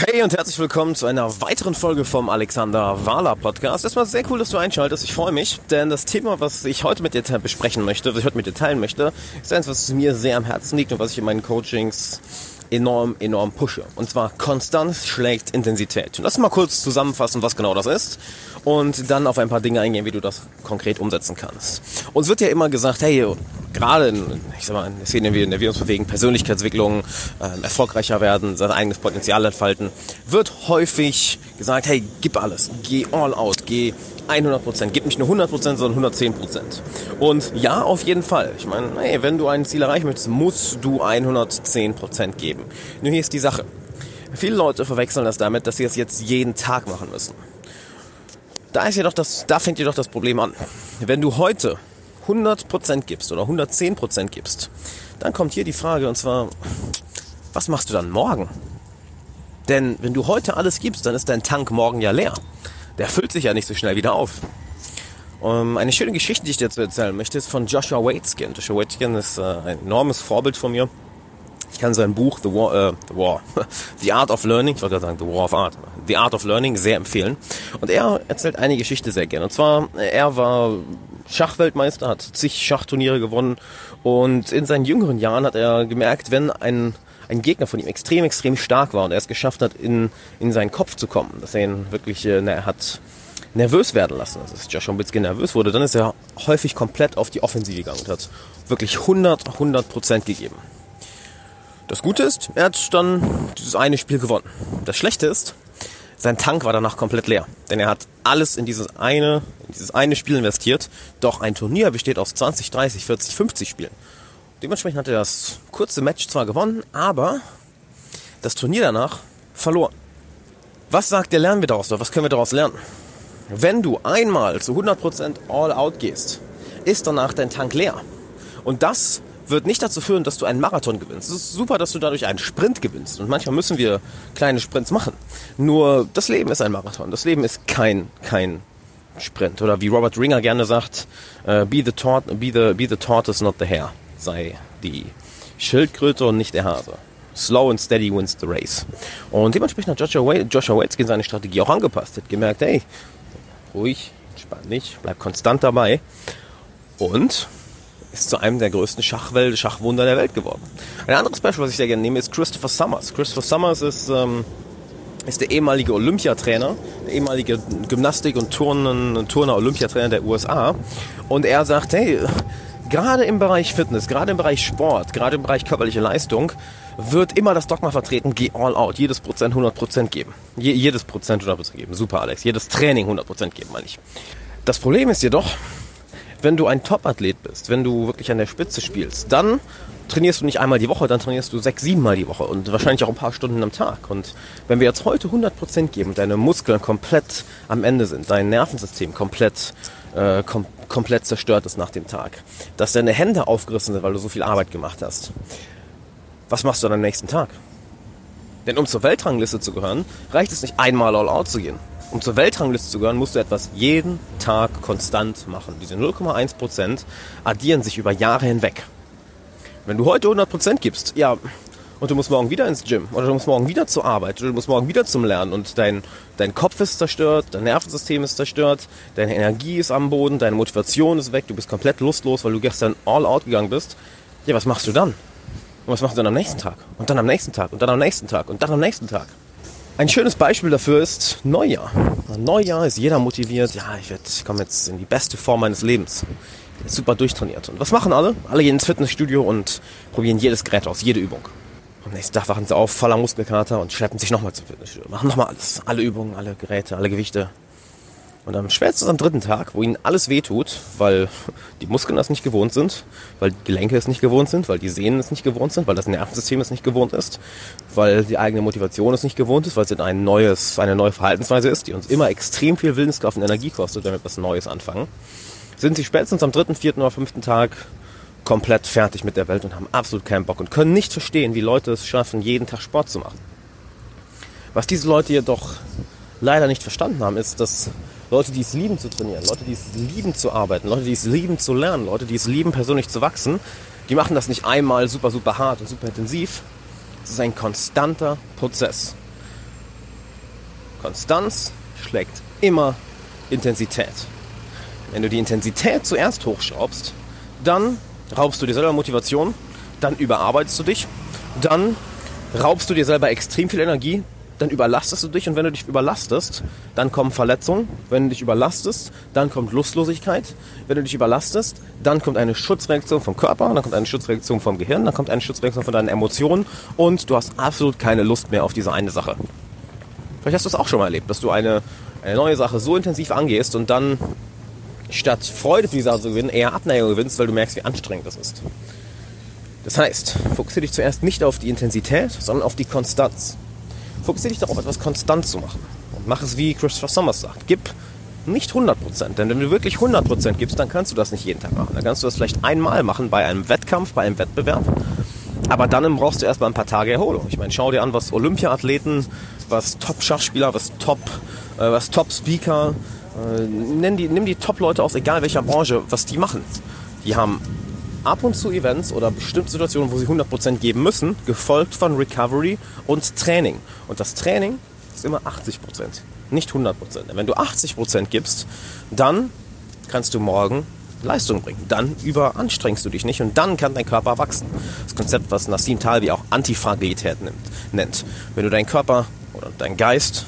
Hey und herzlich willkommen zu einer weiteren Folge vom Alexander Wahler Podcast. Erstmal sehr cool, dass du einschaltest. Ich freue mich, denn das Thema, was ich heute mit dir besprechen möchte, was ich heute mit dir teilen möchte, ist eins, was mir sehr am Herzen liegt und was ich in meinen Coachings enorm, enorm pushe. Und zwar Konstanz schlägt Intensität. Und lass mal kurz zusammenfassen, was genau das ist. Und dann auf ein paar Dinge eingehen, wie du das konkret umsetzen kannst. Uns wird ja immer gesagt, hey, gerade in, ich sag mal, in der Szene, in der wir uns bewegen, Persönlichkeitsentwicklung, äh, erfolgreicher werden, sein eigenes Potenzial entfalten, wird häufig gesagt, hey, gib alles, geh all out, geh 100 Prozent. Gib nicht nur 100 Prozent, sondern 110 Prozent. Und ja, auf jeden Fall. Ich meine, hey, wenn du ein Ziel erreichen möchtest, musst du 110 Prozent geben. Nur hier ist die Sache. Viele Leute verwechseln das damit, dass sie das jetzt jeden Tag machen müssen. Da ist jedoch das, da fängt jedoch das Problem an. Wenn du heute 100 Prozent gibst oder 110 Prozent gibst, dann kommt hier die Frage und zwar, was machst du dann morgen? Denn wenn du heute alles gibst, dann ist dein Tank morgen ja leer der füllt sich ja nicht so schnell wieder auf. Um, eine schöne Geschichte, die ich dir zu erzählen möchte, ist von Joshua Waitzkin. Joshua Waitzkin ist äh, ein enormes Vorbild von mir. Ich kann sein Buch The War, äh, The War, The Art of Learning, ich wollte gerade sagen The War of Art, The Art of Learning sehr empfehlen. Und er erzählt eine Geschichte sehr gerne. Und zwar, er war Schachweltmeister, hat zig Schachturniere gewonnen und in seinen jüngeren Jahren hat er gemerkt, wenn ein ein Gegner von ihm extrem, extrem stark war und er es geschafft hat, in, in seinen Kopf zu kommen, dass er ihn wirklich äh, er hat nervös werden lassen, also dass Joshua Bitzke nervös wurde, dann ist er häufig komplett auf die Offensive gegangen und hat wirklich 100, 100 Prozent gegeben. Das Gute ist, er hat dann dieses eine Spiel gewonnen. Das Schlechte ist, sein Tank war danach komplett leer. Denn er hat alles in dieses eine, in dieses eine Spiel investiert. Doch ein Turnier besteht aus 20, 30, 40, 50 Spielen. Dementsprechend hat er das kurze Match zwar gewonnen, aber das Turnier danach verloren. Was sagt der lernen wir daraus oder was können wir daraus lernen? Wenn du einmal zu 100% all out gehst, ist danach dein Tank leer. Und das wird nicht dazu führen, dass du einen Marathon gewinnst. Es ist super, dass du dadurch einen Sprint gewinnst. Und manchmal müssen wir kleine Sprints machen. Nur das Leben ist ein Marathon. Das Leben ist kein, kein Sprint. Oder wie Robert Ringer gerne sagt, uh, be, the be, the, be the tortoise, not the hare sei die Schildkröte und nicht der Hase. Slow and steady wins the race. Und dementsprechend hat Joshua, Wade, Joshua Waitzkin seine Strategie auch angepasst. Hat gemerkt, hey, ruhig, entspann nicht, bleib konstant dabei. Und ist zu einem der größten Schachwelt, Schachwunder der Welt geworden. Ein anderes Beispiel, was ich sehr gerne nehme, ist Christopher Summers. Christopher Summers ist, ähm, ist der ehemalige Olympiatrainer, der ehemalige Gymnastik- und Turner-Olympiatrainer der USA. Und er sagt, hey, gerade im Bereich Fitness, gerade im Bereich Sport, gerade im Bereich körperliche Leistung, wird immer das Dogma vertreten, geh all out, jedes Prozent 100 Prozent geben. Je, jedes Prozent 100 Prozent geben. Super, Alex. Jedes Training 100 Prozent geben, meine ich. Das Problem ist jedoch, wenn du ein Top-Athlet bist, wenn du wirklich an der Spitze spielst, dann trainierst du nicht einmal die Woche, dann trainierst du sechs, sieben Mal die Woche und wahrscheinlich auch ein paar Stunden am Tag. Und wenn wir jetzt heute 100% geben und deine Muskeln komplett am Ende sind, dein Nervensystem komplett, äh, kom komplett zerstört ist nach dem Tag, dass deine Hände aufgerissen sind, weil du so viel Arbeit gemacht hast, was machst du dann am nächsten Tag? Denn um zur Weltrangliste zu gehören, reicht es nicht einmal all out zu gehen. Um zur Weltrangliste zu gehören, musst du etwas jeden Tag konstant machen. Diese 0,1% addieren sich über Jahre hinweg. Wenn du heute 100% gibst, ja, und du musst morgen wieder ins Gym oder du musst morgen wieder zur Arbeit oder du musst morgen wieder zum Lernen und dein, dein Kopf ist zerstört, dein Nervensystem ist zerstört, deine Energie ist am Boden, deine Motivation ist weg, du bist komplett lustlos, weil du gestern all out gegangen bist. Ja, was machst du dann? Und was machst du dann am nächsten Tag? Und dann am nächsten Tag und dann am nächsten Tag und dann am nächsten Tag? Ein schönes Beispiel dafür ist Neujahr. Neujahr ist jeder motiviert, ja, ich, ich komme jetzt in die beste Form meines Lebens super durchtrainiert. Und was machen alle? Alle gehen ins Fitnessstudio und probieren jedes Gerät aus, jede Übung. Am nächsten Tag wachen sie auf, voller Muskelkater und schleppen sich nochmal zum Fitnessstudio. Machen nochmal alles. Alle Übungen, alle Geräte, alle Gewichte. Und am spätestens am dritten Tag, wo ihnen alles wehtut, weil die Muskeln das nicht gewohnt sind, weil die Gelenke es nicht gewohnt sind, weil die Sehnen es nicht gewohnt sind, weil das Nervensystem es nicht gewohnt ist, weil die eigene Motivation es nicht gewohnt ist, weil es ein neues, eine neue Verhaltensweise ist, die uns immer extrem viel Willenskraft und Energie kostet, wenn wir etwas Neues anfangen sind sie spätestens am dritten, vierten oder fünften Tag komplett fertig mit der Welt und haben absolut keinen Bock und können nicht verstehen, wie Leute es schaffen, jeden Tag Sport zu machen. Was diese Leute jedoch leider nicht verstanden haben, ist, dass Leute, die es lieben zu trainieren, Leute, die es lieben zu arbeiten, Leute, die es lieben zu lernen, Leute, die es lieben persönlich zu wachsen, die machen das nicht einmal super, super hart und super intensiv. Es ist ein konstanter Prozess. Konstanz schlägt immer Intensität. Wenn du die Intensität zuerst hochschraubst, dann raubst du dir selber Motivation, dann überarbeitest du dich, dann raubst du dir selber extrem viel Energie, dann überlastest du dich und wenn du dich überlastest, dann kommen Verletzungen. Wenn du dich überlastest, dann kommt Lustlosigkeit. Wenn du dich überlastest, dann kommt eine Schutzreaktion vom Körper, dann kommt eine Schutzreaktion vom Gehirn, dann kommt eine Schutzreaktion von deinen Emotionen und du hast absolut keine Lust mehr auf diese eine Sache. Vielleicht hast du es auch schon mal erlebt, dass du eine, eine neue Sache so intensiv angehst und dann statt Freude für die Sache zu gewinnen, eher Abneigung gewinnst, weil du merkst, wie anstrengend das ist. Das heißt, fokussiere dich zuerst nicht auf die Intensität, sondern auf die Konstanz. Fokussiere dich darauf, etwas konstant zu machen. Und mach es wie Christopher Sommers sagt. Gib nicht 100%, denn wenn du wirklich 100% gibst, dann kannst du das nicht jeden Tag machen. Dann kannst du das vielleicht einmal machen bei einem Wettkampf, bei einem Wettbewerb. Aber dann brauchst du erstmal ein paar Tage Erholung. Ich meine, schau dir an, was Olympiathleten, was Top-Schachspieler, was Top, äh, was Top-Speaker, äh, nimm die, nimm die Top-Leute aus egal welcher Branche, was die machen. Die haben ab und zu Events oder bestimmte Situationen, wo sie 100% geben müssen, gefolgt von Recovery und Training. Und das Training ist immer 80%, nicht 100%. Wenn du 80% gibst, dann kannst du morgen Leistung bringen. Dann überanstrengst du dich nicht und dann kann dein Körper wachsen. Das Konzept, was Nassim Talbi auch Antifragilität nennt. Wenn du deinen Körper oder deinen Geist,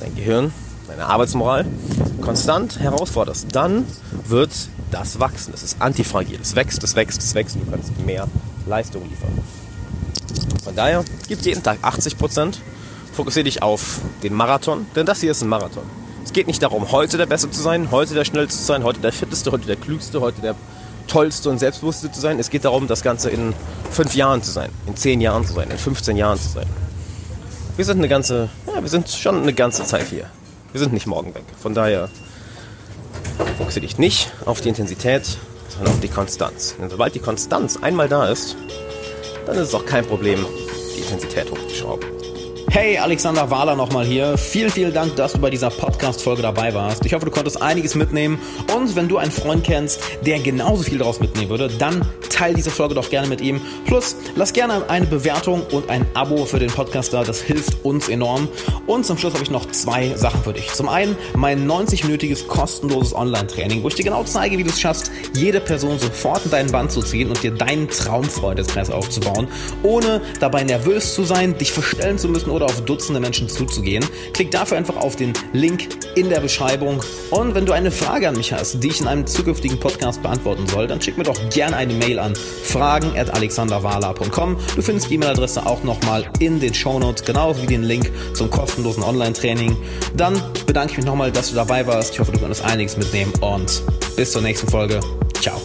dein Gehirn, deine Arbeitsmoral konstant herausforderst, dann wird das wachsen. Es ist antifragil. Es wächst, es wächst, es wächst und du kannst mehr Leistung liefern. Von daher, gib jeden Tag 80 Prozent. Fokussiere dich auf den Marathon, denn das hier ist ein Marathon. Es geht nicht darum, heute der Beste zu sein, heute der Schnellste zu sein, heute der Fitteste, heute der Klügste, heute der Tollste und Selbstbewusste zu sein. Es geht darum, das Ganze in fünf Jahren zu sein, in zehn Jahren zu sein, in 15 Jahren zu sein. Wir sind eine ganze, ja, wir sind schon eine ganze Zeit hier. Wir sind nicht morgen weg. Von daher fokussiere dich nicht auf die Intensität, sondern auf die Konstanz. Denn sobald die Konstanz einmal da ist, dann ist es auch kein Problem, die Intensität hochzuschrauben. Hey, Alexander Wahler nochmal hier. Vielen, vielen Dank, dass du bei dieser Podcast-Folge dabei warst. Ich hoffe, du konntest einiges mitnehmen. Und wenn du einen Freund kennst, der genauso viel daraus mitnehmen würde, dann teile diese Folge doch gerne mit ihm. Plus, lass gerne eine Bewertung und ein Abo für den Podcast da. Das hilft uns enorm. Und zum Schluss habe ich noch zwei Sachen für dich. Zum einen mein 90-minütiges kostenloses Online-Training, wo ich dir genau zeige, wie du es schaffst, jede Person sofort in deinen Band zu ziehen und dir deinen Traumfreundeskreis aufzubauen, ohne dabei nervös zu sein, dich verstellen zu müssen oder auf Dutzende Menschen zuzugehen. Klick dafür einfach auf den Link in der Beschreibung. Und wenn du eine Frage an mich hast, die ich in einem zukünftigen Podcast beantworten soll, dann schick mir doch gerne eine Mail an fragen at alexanderwala.com. Du findest die E-Mail-Adresse auch nochmal in den Shownotes, genauso wie den Link zum kostenlosen Online-Training. Dann bedanke ich mich nochmal, dass du dabei warst. Ich hoffe, du konntest einiges mitnehmen und bis zur nächsten Folge. Ciao.